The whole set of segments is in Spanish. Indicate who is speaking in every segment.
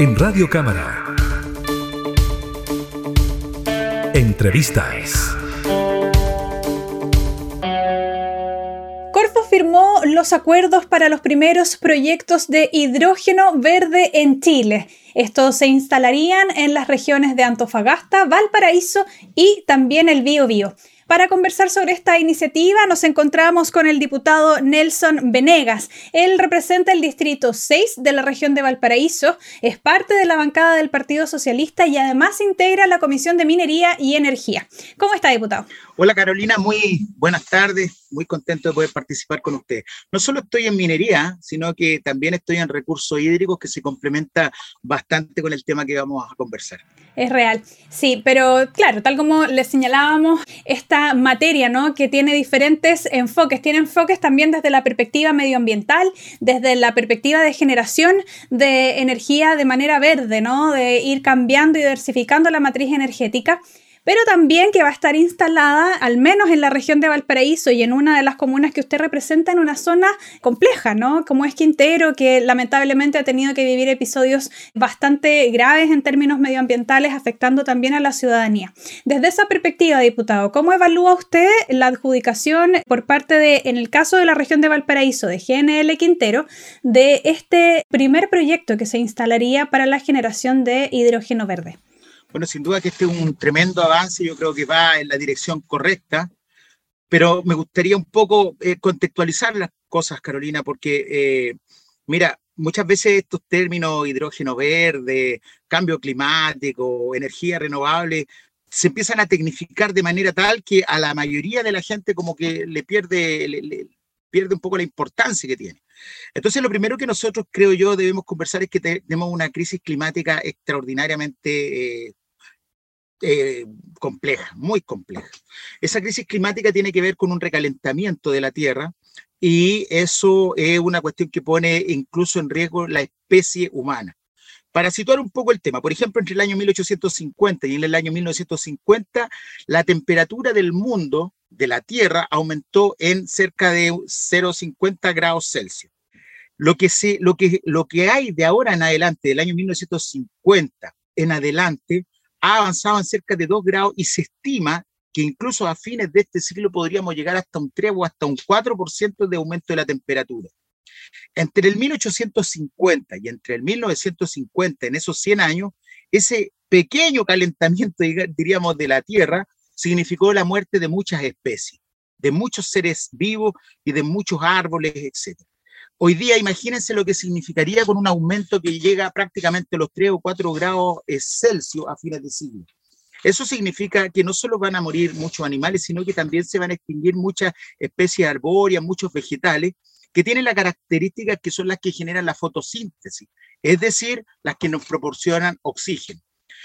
Speaker 1: En Radio Cámara. Entrevistas.
Speaker 2: Corfo firmó los acuerdos para los primeros proyectos de hidrógeno verde en Chile. Estos se instalarían en las regiones de Antofagasta, Valparaíso y también el Biobío. Para conversar sobre esta iniciativa nos encontramos con el diputado Nelson Venegas. Él representa el distrito 6 de la región de Valparaíso, es parte de la bancada del Partido Socialista y además integra la Comisión de Minería y Energía. ¿Cómo está, diputado?
Speaker 3: Hola Carolina, muy buenas tardes, muy contento de poder participar con usted. No solo estoy en minería, sino que también estoy en recursos hídricos que se complementa bastante con el tema que vamos a conversar.
Speaker 2: Es real, sí, pero claro, tal como le señalábamos, esta materia, ¿no? Que tiene diferentes enfoques, tiene enfoques también desde la perspectiva medioambiental, desde la perspectiva de generación de energía de manera verde, ¿no? De ir cambiando y diversificando la matriz energética pero también que va a estar instalada, al menos en la región de Valparaíso y en una de las comunas que usted representa, en una zona compleja, ¿no? Como es Quintero, que lamentablemente ha tenido que vivir episodios bastante graves en términos medioambientales, afectando también a la ciudadanía. Desde esa perspectiva, diputado, ¿cómo evalúa usted la adjudicación por parte de, en el caso de la región de Valparaíso, de GNL Quintero, de este primer proyecto que se instalaría para la generación de hidrógeno verde?
Speaker 3: Bueno, sin duda que este es un tremendo avance, yo creo que va en la dirección correcta, pero me gustaría un poco eh, contextualizar las cosas, Carolina, porque, eh, mira, muchas veces estos términos, hidrógeno verde, cambio climático, energía renovable, se empiezan a tecnificar de manera tal que a la mayoría de la gente como que le pierde, le, pierde un poco la importancia que tiene. Entonces, lo primero que nosotros, creo yo, debemos conversar es que tenemos una crisis climática extraordinariamente eh, eh, compleja, muy compleja. Esa crisis climática tiene que ver con un recalentamiento de la Tierra y eso es una cuestión que pone incluso en riesgo la especie humana. Para situar un poco el tema, por ejemplo, entre el año 1850 y el año 1950, la temperatura del mundo, de la Tierra, aumentó en cerca de 0,50 grados Celsius. Lo que, se, lo, que, lo que hay de ahora en adelante, del año 1950 en adelante, ha avanzado en cerca de 2 grados y se estima que incluso a fines de este siglo podríamos llegar hasta un 3 o hasta un 4% de aumento de la temperatura. Entre el 1850 y entre el 1950, en esos 100 años, ese pequeño calentamiento, diríamos, de la Tierra significó la muerte de muchas especies, de muchos seres vivos y de muchos árboles, etc. Hoy día imagínense lo que significaría con un aumento que llega prácticamente a los 3 o 4 grados eh, Celsius a fines de siglo. Eso significa que no solo van a morir muchos animales, sino que también se van a extinguir muchas especies arbóreas, muchos vegetales, que tienen las características que son las que generan la fotosíntesis, es decir, las que nos proporcionan oxígeno.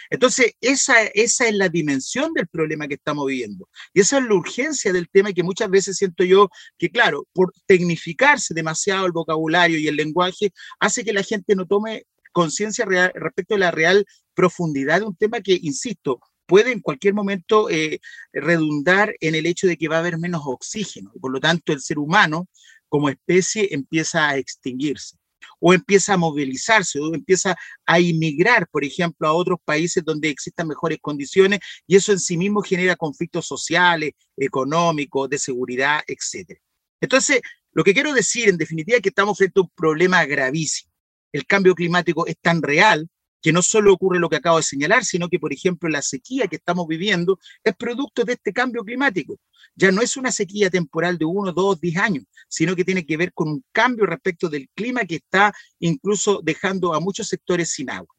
Speaker 3: Entonces, esa, esa es la dimensión del problema que estamos viviendo. Y esa es la urgencia del tema que muchas veces siento yo que, claro, por tecnificarse demasiado el vocabulario y el lenguaje, hace que la gente no tome conciencia respecto a la real profundidad de un tema que, insisto, puede en cualquier momento eh, redundar en el hecho de que va a haber menos oxígeno. Por lo tanto, el ser humano como especie empieza a extinguirse o empieza a movilizarse o empieza a inmigrar, por ejemplo, a otros países donde existan mejores condiciones y eso en sí mismo genera conflictos sociales, económicos, de seguridad, etc. Entonces, lo que quiero decir en definitiva es que estamos frente a un problema gravísimo. El cambio climático es tan real que no solo ocurre lo que acabo de señalar, sino que, por ejemplo, la sequía que estamos viviendo es producto de este cambio climático. Ya no es una sequía temporal de uno, dos, diez años, sino que tiene que ver con un cambio respecto del clima que está incluso dejando a muchos sectores sin agua.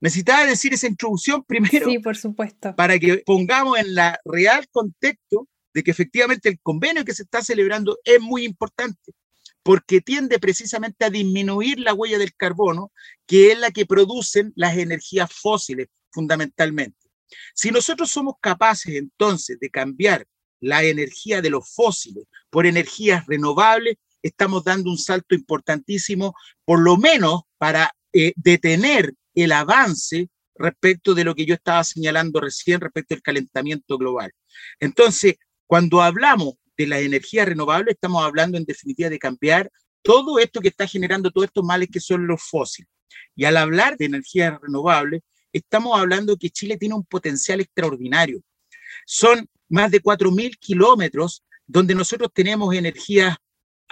Speaker 3: Necesitaba decir esa introducción primero.
Speaker 2: Sí, por supuesto.
Speaker 3: Para que pongamos en la real contexto de que efectivamente el convenio que se está celebrando es muy importante porque tiende precisamente a disminuir la huella del carbono, que es la que producen las energías fósiles fundamentalmente. Si nosotros somos capaces entonces de cambiar la energía de los fósiles por energías renovables, estamos dando un salto importantísimo, por lo menos para eh, detener el avance respecto de lo que yo estaba señalando recién respecto al calentamiento global. Entonces, cuando hablamos de la energía renovable, estamos hablando en definitiva de cambiar todo esto que está generando todos estos males que son los fósiles. Y al hablar de energías renovables, estamos hablando que Chile tiene un potencial extraordinario. Son más de 4.000 kilómetros donde nosotros tenemos energía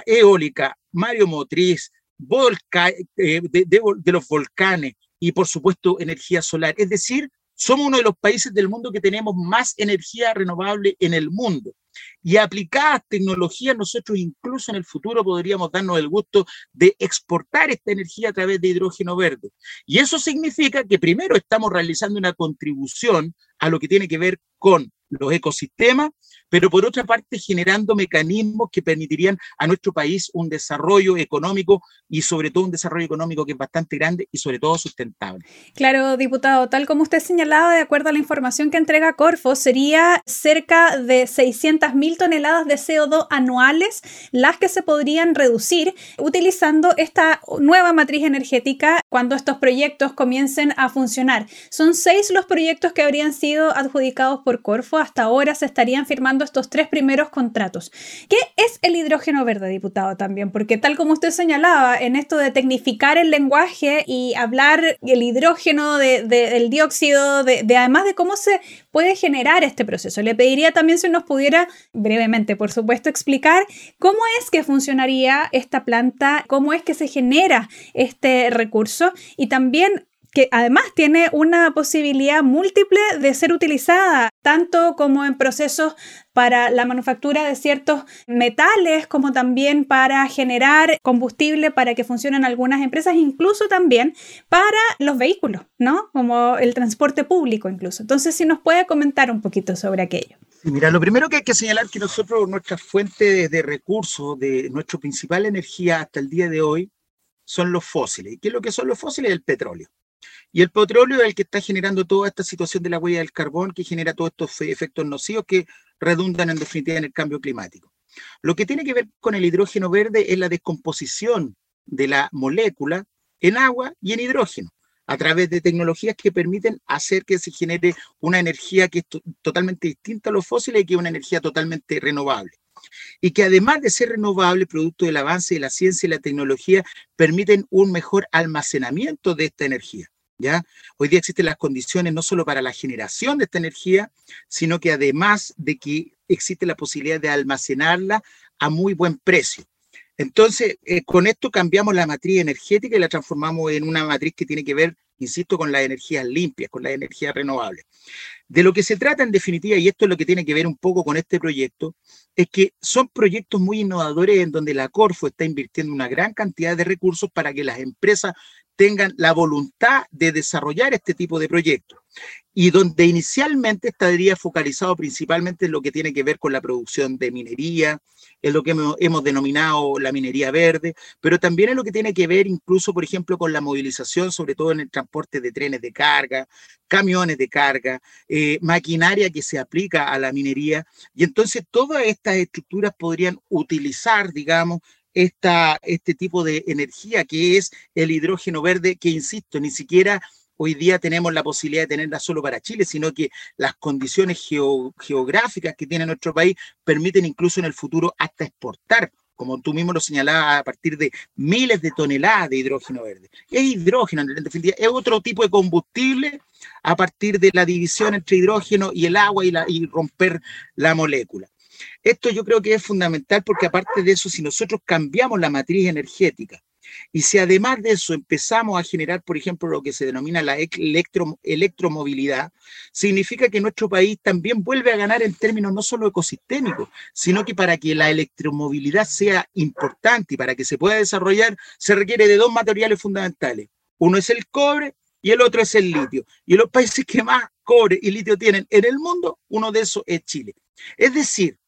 Speaker 3: eólica, mareomotriz, volca, eh, de los volcanes y por supuesto energía solar. Es decir, somos uno de los países del mundo que tenemos más energía renovable en el mundo. Y aplicadas tecnologías, nosotros incluso en el futuro podríamos darnos el gusto de exportar esta energía a través de hidrógeno verde. Y eso significa que primero estamos realizando una contribución a lo que tiene que ver con los ecosistemas, pero por otra parte generando mecanismos que permitirían a nuestro país un desarrollo económico y sobre todo un desarrollo económico que es bastante grande y sobre todo sustentable.
Speaker 2: Claro, diputado, tal como usted señalaba, de acuerdo a la información que entrega Corfo, sería cerca de 600 mil toneladas de CO2 anuales las que se podrían reducir utilizando esta nueva matriz energética cuando estos proyectos comiencen a funcionar. Son seis los proyectos que habrían sido adjudicados por Corfo hasta ahora se estarían firmando estos tres primeros contratos. ¿Qué es el hidrógeno verde, diputado, también? Porque tal como usted señalaba, en esto de tecnificar el lenguaje y hablar el hidrógeno, del dióxido, de, además de cómo se puede generar este proceso. Le pediría también si nos pudiera, brevemente, por supuesto, explicar cómo es que funcionaría esta planta, cómo es que se genera este recurso y también que además tiene una posibilidad múltiple de ser utilizada, tanto como en procesos para la manufactura de ciertos metales, como también para generar combustible para que funcionen algunas empresas, incluso también para los vehículos, ¿no? Como el transporte público incluso. Entonces, si nos puede comentar un poquito sobre aquello.
Speaker 3: Mira, lo primero que hay que señalar es que nosotros, nuestra fuente de recursos, de nuestra principal energía hasta el día de hoy, son los fósiles. ¿Y qué es lo que son los fósiles? El petróleo. Y el petróleo es el que está generando toda esta situación de la huella del carbón, que genera todos estos efectos nocivos que redundan en definitiva en el cambio climático. Lo que tiene que ver con el hidrógeno verde es la descomposición de la molécula en agua y en hidrógeno a través de tecnologías que permiten hacer que se genere una energía que es totalmente distinta a los fósiles y que es una energía totalmente renovable. Y que además de ser renovable, producto del avance de la ciencia y la tecnología, permiten un mejor almacenamiento de esta energía. ¿Ya? Hoy día existen las condiciones no solo para la generación de esta energía, sino que además de que existe la posibilidad de almacenarla a muy buen precio. Entonces, eh, con esto cambiamos la matriz energética y la transformamos en una matriz que tiene que ver, insisto, con las energías limpias, con las energías renovables. De lo que se trata en definitiva, y esto es lo que tiene que ver un poco con este proyecto, es que son proyectos muy innovadores en donde la Corfo está invirtiendo una gran cantidad de recursos para que las empresas tengan la voluntad de desarrollar este tipo de proyectos y donde inicialmente estaría focalizado principalmente en lo que tiene que ver con la producción de minería, en lo que hemos, denominado la minería verde, pero también en lo que tiene que ver incluso, por ejemplo, con la movilización, sobre todo en el transporte de trenes de carga, camiones de carga, eh, maquinaria que se aplica a la minería. Y entonces todas estas estructuras podrían utilizar, digamos, esta, este tipo de energía que es el hidrógeno verde, que insisto, ni siquiera hoy día tenemos la posibilidad de tenerla solo para Chile, sino que las condiciones geográficas que tiene nuestro país permiten incluso en el futuro hasta exportar como tú mismo lo señalabas, a partir de miles de toneladas de hidrógeno verde. Es hidrógeno, en definitiva, es otro tipo de combustible a partir de la división entre hidrógeno y el agua y, la, y romper la molécula. Esto yo creo que es fundamental porque aparte de eso, si nosotros cambiamos la matriz energética y si además de eso empezamos a generar, por ejemplo, lo que se denomina la electro, electromovilidad, significa que nuestro país también vuelve a ganar en términos no solo ecosistémicos, sino que para que la electromovilidad sea importante y para que se pueda desarrollar, se requiere de dos materiales fundamentales. Uno es el cobre y el otro es el litio. Y los países que más cobre y litio tienen en el mundo, uno de esos es Chile. Es decir,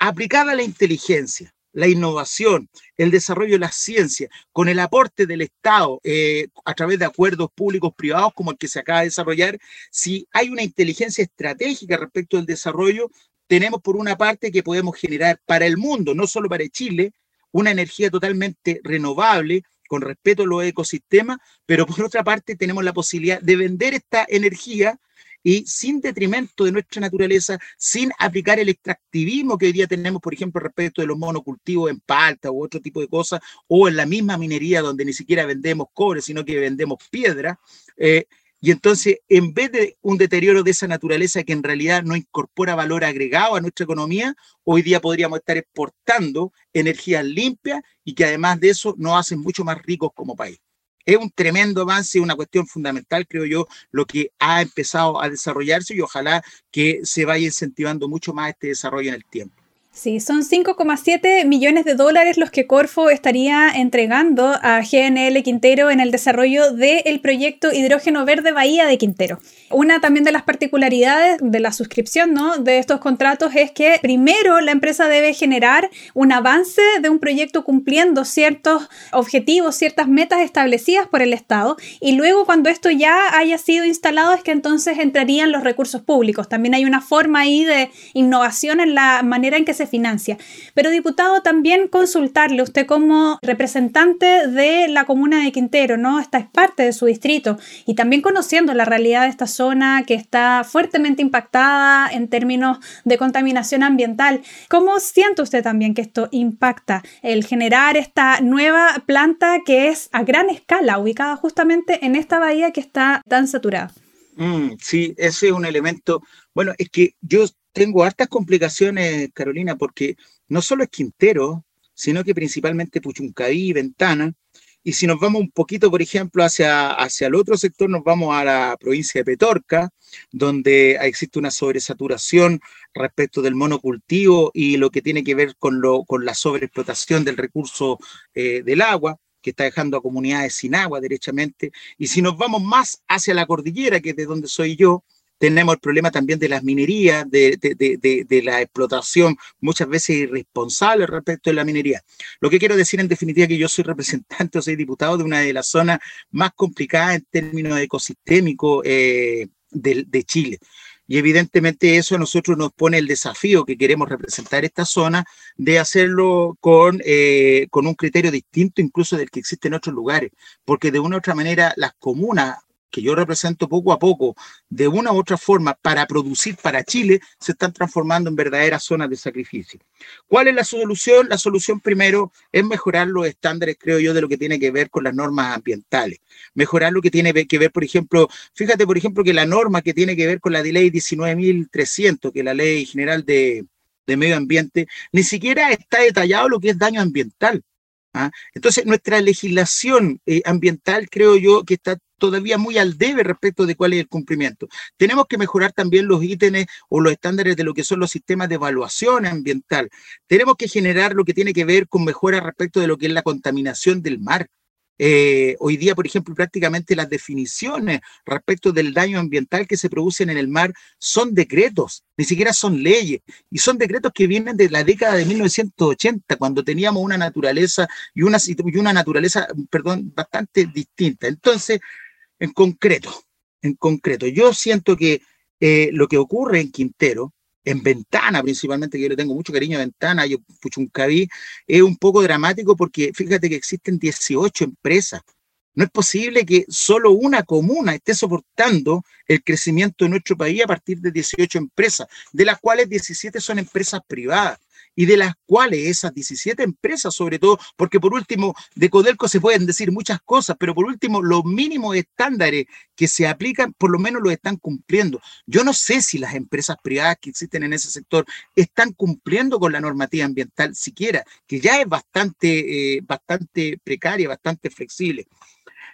Speaker 3: aplicada la inteligencia, la innovación, el desarrollo de la ciencia, con el aporte del Estado eh, a través de acuerdos públicos privados como el que se acaba de desarrollar, si hay una inteligencia estratégica respecto del desarrollo, tenemos por una parte que podemos generar para el mundo, no solo para Chile, una energía totalmente renovable con respeto a los ecosistemas, pero por otra parte tenemos la posibilidad de vender esta energía y sin detrimento de nuestra naturaleza, sin aplicar el extractivismo que hoy día tenemos, por ejemplo, respecto de los monocultivos en palta u otro tipo de cosas, o en la misma minería donde ni siquiera vendemos cobre, sino que vendemos piedra. Eh, y entonces, en vez de un deterioro de esa naturaleza que en realidad no incorpora valor agregado a nuestra economía, hoy día podríamos estar exportando energías limpias y que además de eso nos hacen mucho más ricos como país. Es un tremendo avance, una cuestión fundamental, creo yo, lo que ha empezado a desarrollarse y ojalá que se vaya incentivando mucho más este desarrollo en el tiempo.
Speaker 2: Sí, son 5,7 millones de dólares los que Corfo estaría entregando a GNL Quintero en el desarrollo del proyecto Hidrógeno Verde Bahía de Quintero. Una también de las particularidades de la suscripción ¿no? de estos contratos es que primero la empresa debe generar un avance de un proyecto cumpliendo ciertos objetivos, ciertas metas establecidas por el Estado y luego cuando esto ya haya sido instalado es que entonces entrarían los recursos públicos. También hay una forma ahí de innovación en la manera en que se financia. Pero diputado, también consultarle usted como representante de la comuna de Quintero, ¿no? Esta es parte de su distrito y también conociendo la realidad de esta zona que está fuertemente impactada en términos de contaminación ambiental. ¿Cómo siente usted también que esto impacta el generar esta nueva planta que es a gran escala, ubicada justamente en esta bahía que está tan saturada?
Speaker 3: Mm, sí, ese es un elemento. Bueno, es que yo tengo hartas complicaciones, Carolina, porque no solo es Quintero, sino que principalmente Puchuncaví, Ventana, y si nos vamos un poquito, por ejemplo, hacia, hacia el otro sector, nos vamos a la provincia de Petorca, donde existe una sobresaturación respecto del monocultivo y lo que tiene que ver con, lo, con la sobreexplotación del recurso eh, del agua que está dejando a comunidades sin agua derechamente. Y si nos vamos más hacia la cordillera, que es de donde soy yo, tenemos el problema también de las minerías, de, de, la explotación muchas veces irresponsable respecto de la minería. Lo que quiero decir en definitiva es que yo soy representante o soy diputado de una de las zonas más complicadas en términos ecosistémicos eh, de, Chile. Y evidentemente eso a nosotros nos pone el desafío que queremos representar esta zona de hacerlo con, eh, con un criterio distinto incluso del que existe en otros lugares, porque de una u otra manera las comunas que yo represento poco a poco, de una u otra forma, para producir para Chile, se están transformando en verdaderas zonas de sacrificio. ¿Cuál es la solución? La solución primero es mejorar los estándares, creo yo, de lo que tiene que ver con las normas ambientales. Mejorar lo que tiene que ver, por ejemplo, fíjate, por ejemplo, que la norma que tiene que ver con la de ley 19.300, que es la ley general de, medio ambiente, ni siquiera está detallado lo que es daño ambiental. ¿ah? Entonces, nuestra legislación eh, ambiental, creo yo, que está todavía muy al debe respecto de cuál es el cumplimiento. Tenemos que mejorar también los ítems o los estándares de lo que son los sistemas de evaluación ambiental. Tenemos que generar lo que tiene que ver con mejoras respecto de lo que es la contaminación del mar. Eh, hoy día, por ejemplo, prácticamente las definiciones respecto del daño ambiental que se producen en el mar son decretos, ni siquiera son leyes, y son decretos que vienen de la década de 1980, cuando teníamos una naturaleza y una, y una naturaleza, perdón, bastante distinta. Entonces, en concreto, en concreto, yo siento que eh, lo que ocurre en Quintero, en Ventana principalmente, que yo le tengo mucho cariño a Ventana, yo Puchuncaví, es un poco dramático porque fíjate que existen 18 empresas. No es posible que solo una comuna esté soportando el crecimiento de nuestro país a partir de 18 empresas, de las cuales 17 son empresas privadas y de las cuales esas 17 empresas, sobre todo, porque por último, de Codelco se pueden decir muchas cosas, pero por último, los mínimos estándares que se aplican, por lo menos los están cumpliendo. Yo no sé si las empresas privadas que existen en ese sector están cumpliendo con la normativa ambiental siquiera, que ya es bastante, eh, bastante precaria, bastante flexible.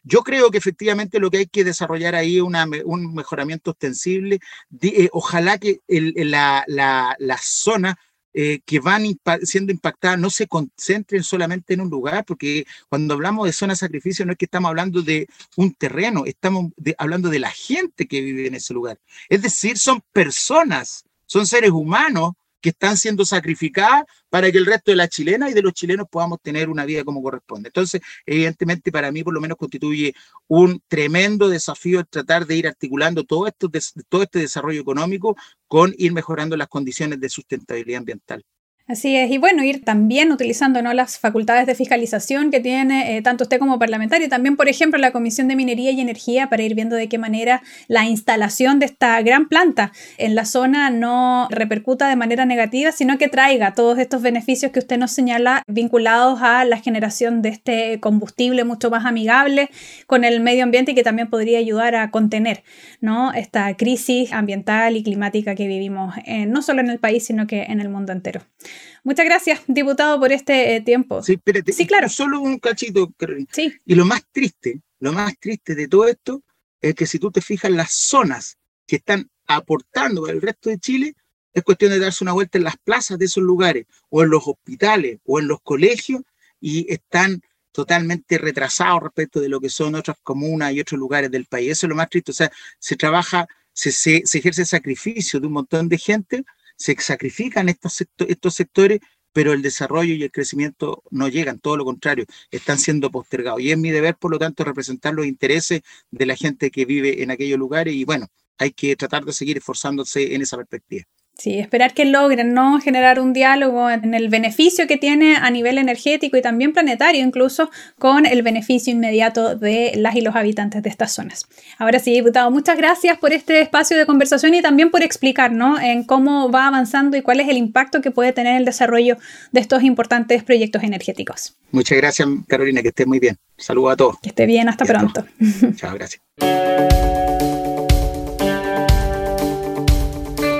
Speaker 3: Yo creo que efectivamente lo que hay que desarrollar ahí es un mejoramiento ostensible. Eh, ojalá que la, la, la, zona eh, que van siendo impactadas no se concentren solamente en un lugar, porque cuando hablamos de zona de sacrificio no es que estamos hablando de un terreno, estamos hablando de la gente que vive en ese lugar. Es decir, son personas, son seres humanos que están siendo sacrificadas para que el resto de las chilenas y de los chilenos podamos tener una vida como corresponde. Entonces, evidentemente, para mí por lo menos constituye un tremendo desafío tratar de ir articulando todo, esto, todo este desarrollo económico con ir mejorando las condiciones de sustentabilidad ambiental.
Speaker 2: Así es, y bueno, ir también utilizando ¿no? las facultades de fiscalización que tiene eh, tanto usted como parlamentario, también, por ejemplo, la Comisión de Minería y Energía para ir viendo de qué manera la instalación de esta gran planta en la zona no repercuta de manera negativa, sino que traiga todos estos beneficios que usted nos señala vinculados a la generación de este combustible mucho más amigable con el medio ambiente y que también podría ayudar a contener ¿no? esta crisis ambiental y climática que vivimos eh, no solo en el país, sino que en el mundo entero. Muchas gracias, diputado, por este eh, tiempo.
Speaker 3: Sí, espérate, sí, claro. Solo un cachito, Sí. Y lo más triste, lo más triste de todo esto es que si tú te fijas las zonas que están aportando para el resto de Chile, es cuestión de darse una vuelta en las plazas de esos lugares, o en los hospitales, o en los colegios, y están totalmente retrasados respecto de lo que son otras comunas y otros lugares del país. Eso es lo más triste. O sea, se trabaja, se, se, se ejerce sacrificio de un montón de gente se sacrifican estos, estos sectores, pero el desarrollo y el crecimiento no llegan, todo lo contrario, están siendo postergados. Y es mi deber, por lo tanto, representar los intereses de la gente que vive en aquellos lugares y bueno, hay que tratar de seguir esforzándose en esa perspectiva.
Speaker 2: Sí, esperar que logren ¿no? generar un diálogo en el beneficio que tiene a nivel energético y también planetario, incluso con el beneficio inmediato de las y los habitantes de estas zonas. Ahora sí, diputado, muchas gracias por este espacio de conversación y también por explicar en cómo va avanzando y cuál es el impacto que puede tener el desarrollo de estos importantes proyectos energéticos.
Speaker 3: Muchas gracias, Carolina, que esté muy bien. Saludos a todos.
Speaker 2: Que esté bien, hasta pronto.
Speaker 3: Chao, gracias.